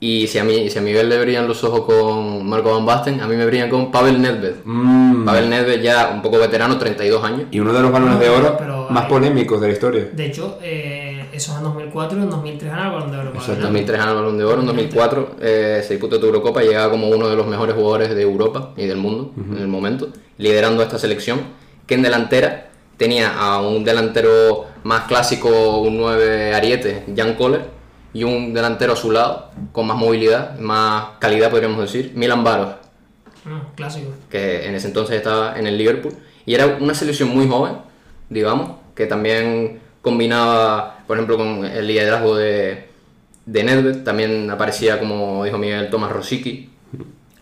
Speaker 2: Y si a, mí, si a Miguel le brillan los ojos con Marco Van Basten, a mí me brillan con Pavel Nedved.
Speaker 3: Mm.
Speaker 2: Pavel Nedved ya un poco veterano, 32 años.
Speaker 3: Y uno de los balones de oro
Speaker 1: Pero
Speaker 3: más
Speaker 1: hay-
Speaker 3: polémicos de la historia.
Speaker 1: De hecho, eh, eso es en 2004 y en 2003 gana el Balón de Oro.
Speaker 3: Exacto.
Speaker 2: En 2003 ganó el Balón de Oro, en 2004 eh, se disputó tu Eurocopa y llegaba como uno de los mejores jugadores de Europa y del mundo en el momento, liderando esta selección, que en delantera tenía a un delantero más clásico, un 9 ariete, Jan Kohler, y un delantero a su lado, con más movilidad, más calidad podríamos decir, Milan Baros,
Speaker 1: Mm, clásico.
Speaker 2: que en ese entonces estaba en el Liverpool, y era una selección muy joven, digamos, que también combinaba, por ejemplo, con el liderazgo de, de Nedved, también aparecía, como dijo Miguel, Tomás Rosicki.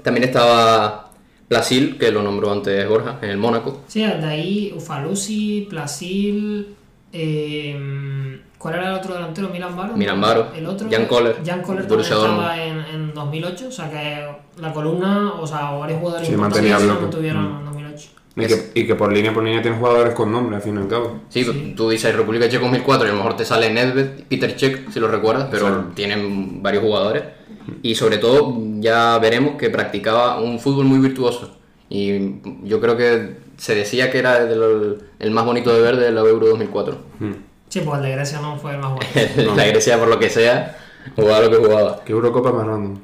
Speaker 2: También estaba Plasil, que lo nombró antes Borja, en el Mónaco.
Speaker 1: Sí, de ahí Ufalusi, Plasil, eh, ¿Cuál era el otro delantero? Milan Baro.
Speaker 2: Milan Baro.
Speaker 1: El otro.
Speaker 2: Jan Koller.
Speaker 1: Jan Koller también estaba en, en, 2008. O sea que la columna, o sea, varios jugadores
Speaker 3: sí, mantenía
Speaker 1: bloque. no tuvieron mm. en 2008.
Speaker 3: Y que, y que, por línea por línea tiene jugadores con nombre, al fin y al cabo.
Speaker 2: Sí, sí. tú dices República Checa 2004 y a lo mejor te sale Nedved, Peter Cech, si lo recuerdas, pero tienen varios jugadores. Y sobre todo, ya veremos que practicaba un fútbol muy virtuoso. Y yo creo que se decía que era el, el más bonito de ver de la Euro 2004.
Speaker 1: Sí, pues el de Grecia no fue el más bueno. <laughs>
Speaker 2: la Grecia, por lo que sea, jugaba lo que jugaba.
Speaker 3: ¿Qué Eurocopa más random?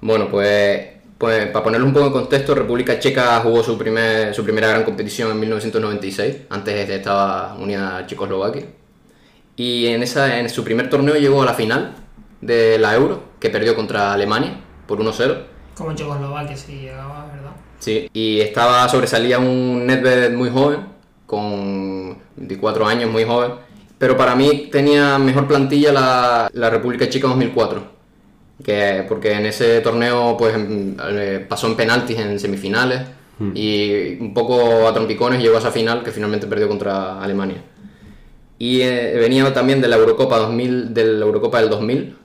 Speaker 2: Bueno, pues, pues para ponerlo un poco en contexto, República Checa jugó su, primer, su primera gran competición en 1996, antes estaba unida a Checoslovaquia. Y en, esa, en su primer torneo llegó a la final de la Euro, que perdió contra Alemania por 1-0.
Speaker 1: Como Checoslovaquia sí llegaba, ¿verdad?
Speaker 2: Sí, y estaba sobresalía un Nedved muy joven, con 24 años, muy joven pero para mí tenía mejor plantilla la, la República Checa 2004. Que, porque en ese torneo pues em, eh, pasó en penaltis en semifinales hmm. y un poco a trompicones llegó a esa final que finalmente perdió contra Alemania. Y eh, venía también de la Eurocopa 2000, de la Eurocopa del 2000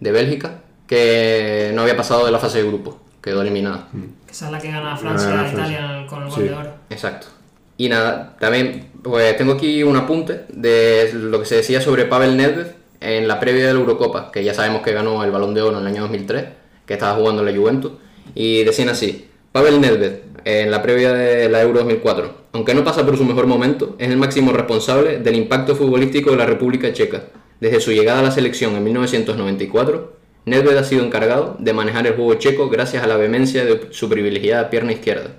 Speaker 2: de Bélgica, que no había pasado de la fase de grupo, quedó eliminada.
Speaker 1: Que esa es la que gana Francia e Italia con el gol de oro.
Speaker 2: Exacto. Y nada, también pues tengo aquí un apunte de lo que se decía sobre Pavel Nedved en la previa de la Eurocopa, que ya sabemos que ganó el Balón de Oro en el año 2003, que estaba jugando en la Juventus, y decían así, Pavel Nedved en la previa de la Euro 2004, aunque no pasa por su mejor momento, es el máximo responsable del impacto futbolístico de la República Checa. Desde su llegada a la selección en 1994, Nedved ha sido encargado de manejar el juego checo gracias a la vehemencia de su privilegiada pierna izquierda.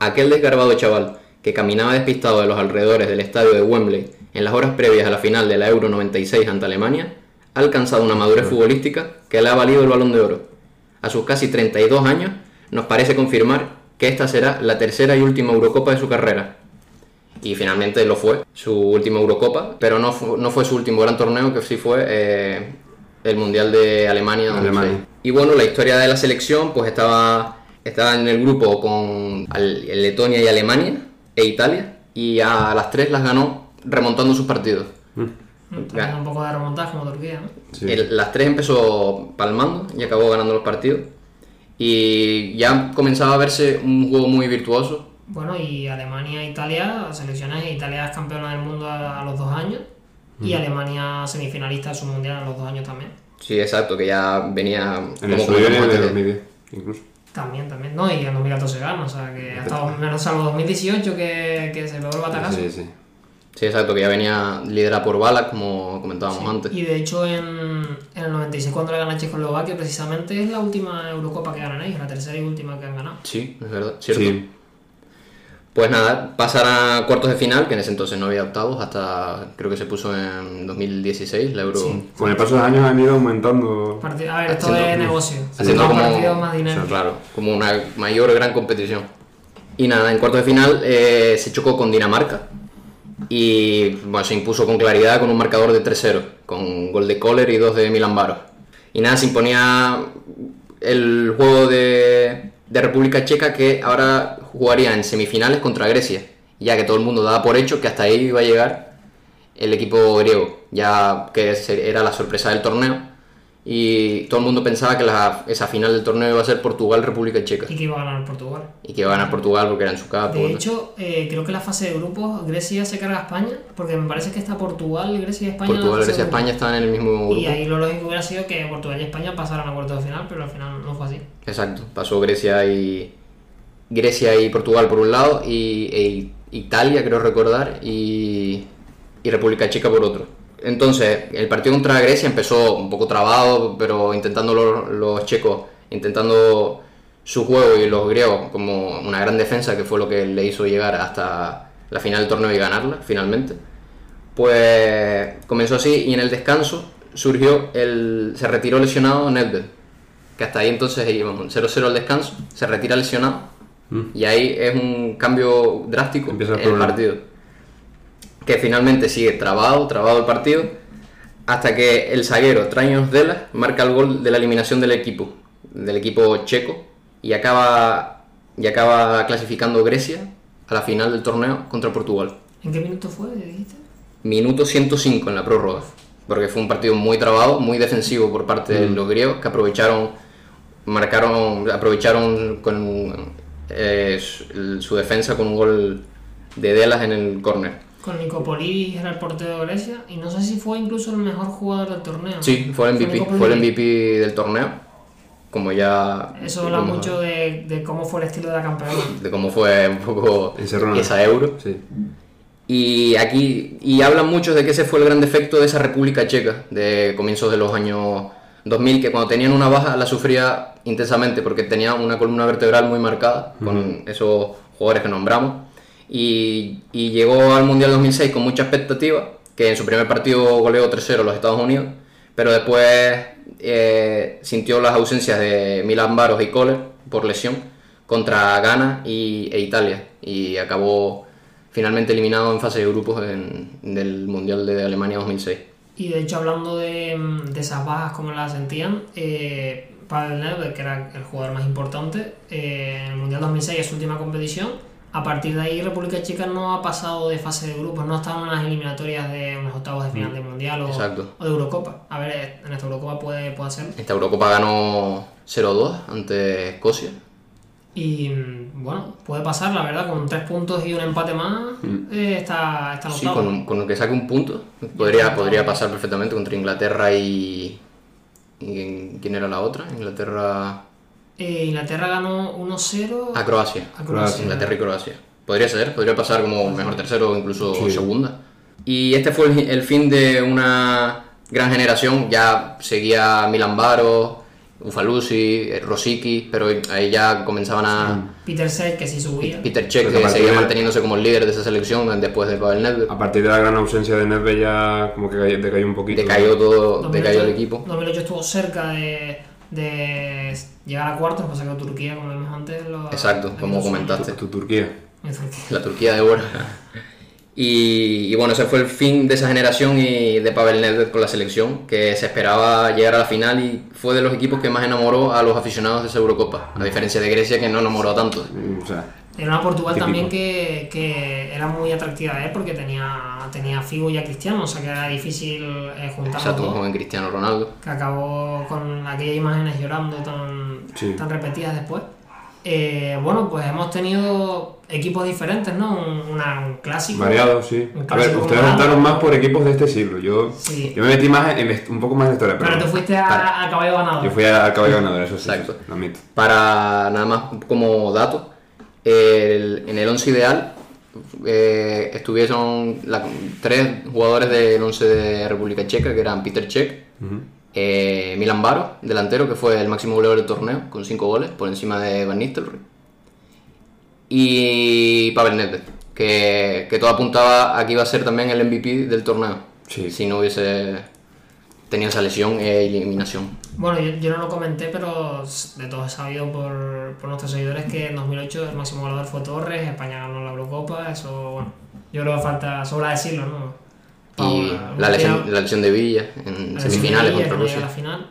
Speaker 2: Aquel desgarbado chaval que caminaba despistado de los alrededores del estadio de Wembley en las horas previas a la final de la Euro 96 ante Alemania, ha alcanzado una madurez futbolística que le ha valido el balón de oro. A sus casi 32 años, nos parece confirmar que esta será la tercera y última Eurocopa de su carrera. Y finalmente lo fue, su última Eurocopa, pero no, no fue su último gran torneo, que sí fue eh, el Mundial de Alemania.
Speaker 3: Alemania.
Speaker 2: Y bueno, la historia de la selección, pues estaba, estaba en el grupo con Letonia y Alemania, e Italia y a las tres las ganó remontando sus partidos.
Speaker 1: Mm. un poco de remontaje como Turquía, ¿no?
Speaker 2: las tres empezó palmando y acabó ganando los partidos. Y ya comenzaba a verse un juego muy virtuoso.
Speaker 1: Bueno, y Alemania e Italia, selecciones, Italia es campeona del mundo a, los dos años y. Alemania semifinalista de su mundial a los dos años también.
Speaker 2: Sí, exacto, que ya venía...
Speaker 3: En como el de 2010, incluso.
Speaker 1: También, también. No, y en 2014 gana, o sea que ha estado menos salvo 2018 que, que se logró el batacazo.
Speaker 3: Sí, sí.
Speaker 2: Sí, exacto, que ya venía liderada por Balak, como comentábamos antes.
Speaker 1: Y de hecho, en, en, el 96, cuando le gana Checoslovaquia, precisamente es la última Eurocopa que ganan ellos, la tercera y última que han ganado.
Speaker 2: Sí, es verdad, cierto. Sí. Pues nada, pasar a cuartos de final, que en ese entonces no había octavos, hasta creo que se puso en 2016, la Euro.
Speaker 3: Con el paso de años han ido aumentando.
Speaker 1: a ver, esto es negocio.
Speaker 2: Haciendo como, más dinero. claro, como una mayor gran competición. Y nada, en cuartos de final eh, se chocó con Dinamarca y bueno, se impuso con claridad con un marcador de 3-0, con gol de Kohler y dos de Milan Baro. Y nada, se imponía el juego de, de República Checa que ahora jugaría en semifinales contra Grecia, ya que todo el mundo daba por hecho que hasta ahí iba a llegar el equipo griego, ya que era la sorpresa del torneo. Y todo el mundo pensaba que esa final del torneo iba a ser Portugal-República Checa.
Speaker 1: Y que iba a ganar Portugal.
Speaker 2: Y que iba a ganar Portugal porque era en su campo.
Speaker 1: De hecho, eh, creo que la fase de grupos Grecia se carga a España, porque me parece que está Portugal, Grecia y España.
Speaker 2: Portugal, Grecia y España estaban en el mismo grupo.
Speaker 1: Y ahí lo lógico hubiera sido que Portugal y España pasaran a cuartos de final, pero al final no fue así.
Speaker 2: Exacto, pasó Grecia y, Grecia y Portugal por un lado, y, e Italia, creo recordar, y, República Checa por otro. Entonces, el partido contra Grecia empezó un poco trabado, pero intentando los, checos, intentando su juego y los griegos como una gran defensa, que fue lo que le hizo llegar hasta la final del torneo y ganarla finalmente. Pues comenzó así y en el descanso surgió el. se retiró lesionado Nedved, que hasta ahí entonces íbamos 0-0 al descanso, se retira lesionado Mm. Y ahí es un cambio drástico en el partido. Que finalmente sigue trabado, trabado el partido, hasta que el zaguero Traños Dela marca el gol de la eliminación del equipo, del equipo checo, y acaba, y acaba clasificando Grecia a la final del torneo contra Portugal.
Speaker 1: ¿En qué minuto fue, dijiste?
Speaker 2: Minuto 105 en la prórroga, porque fue un partido muy trabado, muy defensivo por parte de los griegos, que aprovecharon, marcaron, aprovecharon con eh, su, defensa con un gol de Delas en el córner.
Speaker 1: Con Nicopolis era el portero de Grecia y no sé si fue incluso el mejor jugador del torneo.
Speaker 2: Sí, fue el MVP, fue, el MVP del torneo. Como ya.
Speaker 1: Eso habla mucho de, de, cómo fue el estilo de la campeona.
Speaker 2: De cómo fue un poco esa euro. Sí. Y aquí. Y hablan mucho de que ese fue el gran defecto de esa República Checa, de comienzos de los años 2000, que cuando tenían una baja la sufría intensamente porque tenía una columna vertebral muy marcada con esos jugadores que nombramos. Y, llegó al Mundial 2006 con mucha expectativa, que en su primer partido goleó 3-0 a los Estados Unidos, pero después eh, sintió las ausencias de Milan Baros y Kohler por lesión contra Ghana y, e Italia y acabó finalmente eliminado en fase de grupos en, del Mundial de Alemania 2006.
Speaker 1: Y de hecho, hablando de, de esas bajas, como las sentían, eh, Pavel Nedved, que era el jugador más importante, eh, en el Mundial 2006 es su última competición. A partir de ahí, República Checa no ha pasado de fase de grupos, no ha estado en unas eliminatorias de unos octavos de final mm. de Mundial o, o, de Eurocopa. A ver, en esta Eurocopa puede, puede ser.
Speaker 2: Esta Eurocopa ganó 0-2 ante Escocia.
Speaker 1: Y bueno, puede pasar, la verdad, con tres puntos y un empate más, mm. eh, está, está
Speaker 2: Sí, con, con, que saque un punto, podría, podría pasar perfectamente contra Inglaterra y, ¿Quién era la otra? Inglaterra.
Speaker 1: Eh, Inglaterra ganó 1-0
Speaker 2: a Croacia. a Croacia. Inglaterra y Croacia. Podría ser, podría pasar como mejor tercero o incluso segunda. Y este fue el, el, fin de una gran generación. Ya seguía Milan Baro, Ufalusi, eh, Rosicky, pero ahí ya comenzaban a...
Speaker 1: Peter Cech, que sí subía.
Speaker 2: Peter Cech, que seguía manteniéndose como el líder de esa selección después de Pavel Nedved.
Speaker 3: A partir de la gran ausencia de Nedved ya como que decayó un poquito.
Speaker 2: Decayó todo, decayó el equipo.
Speaker 1: 2008 estuvo cerca de, de llegar a cuartos, pasa que Turquía, como vimos antes...
Speaker 2: Exacto, como comentaste.
Speaker 3: Tu, Turquía.
Speaker 2: La Turquía de ahora. Y, bueno, ese fue el fin de esa generación y de Pavel Nedved con la selección, que se esperaba llegar a la final y fue de los equipos que más enamoró a los aficionados de esa Eurocopa, a diferencia de Grecia que no enamoró tanto.
Speaker 1: Era una Portugal también que, que, era muy atractiva ¿eh? porque tenía, tenía Figo y a Cristiano, o sea que era difícil eh, juntar.
Speaker 2: Exacto, un joven Cristiano Ronaldo.
Speaker 1: Que acabó con aquellas imágenes llorando tan, tan repetidas después. Eh, bueno, pues hemos tenido equipos diferentes, ¿no? Un, un clásico.
Speaker 3: Variado, sí. a ver, ustedes votaron más por equipos de este siglo. Yo, yo me metí más en, un poco más en la historia.
Speaker 1: Pero, tú fuiste a, caballo ganador.
Speaker 3: Yo fui a, caballo ganador, eso sí. Exacto. lo admito.
Speaker 2: Para nada más como dato, en el 11 ideal eh, estuvieron tres jugadores del 11 de República Checa, que eran Peter Cech. Eh, Milan Baro, delantero, que fue el máximo goleador del torneo, con 5 goles, por encima de Van Nistelrooy. Y Pavel Nedved, que, que todo apuntaba a que iba a ser también el MVP del torneo, si no hubiese tenido esa lesión e eliminación.
Speaker 1: Bueno, yo, no lo comenté, pero de todo he sabido por, por, nuestros seguidores que en 2008 el máximo goleador fue Torres, España ganó la Eurocopa, eso, bueno, yo creo que falta, sobra decirlo, ¿no?
Speaker 2: Y la, lesión, la lesión de Villa en semifinales contra Rusia.
Speaker 1: La final,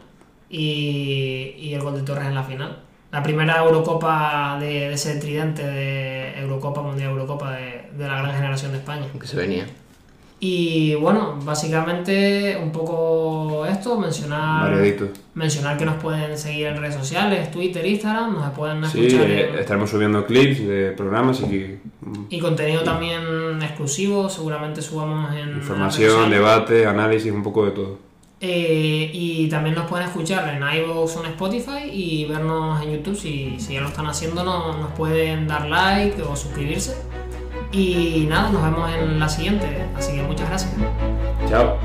Speaker 1: y, y, el gol de Torres en la final. La primera Eurocopa de, ese tridente de Eurocopa, Mundial Eurocopa de, de la gran generación de España.
Speaker 2: Que se venía.
Speaker 1: Y bueno, básicamente un poco esto, mencionar mencionar que nos pueden seguir en redes sociales, Twitter, Instagram, nos pueden
Speaker 3: escuchar. Sí, eh, estaremos subiendo clips de programas y...
Speaker 1: Y contenido también exclusivo, seguramente subamos en...
Speaker 3: Información, debate, análisis, un poco de todo.
Speaker 1: Eh, y también nos pueden escuchar en iVoox o en Spotify y vernos en YouTube si, si ya lo están haciendo, nos pueden dar like o suscribirse. Y nada, nos vemos en la siguiente. Así que muchas gracias.
Speaker 3: Chao.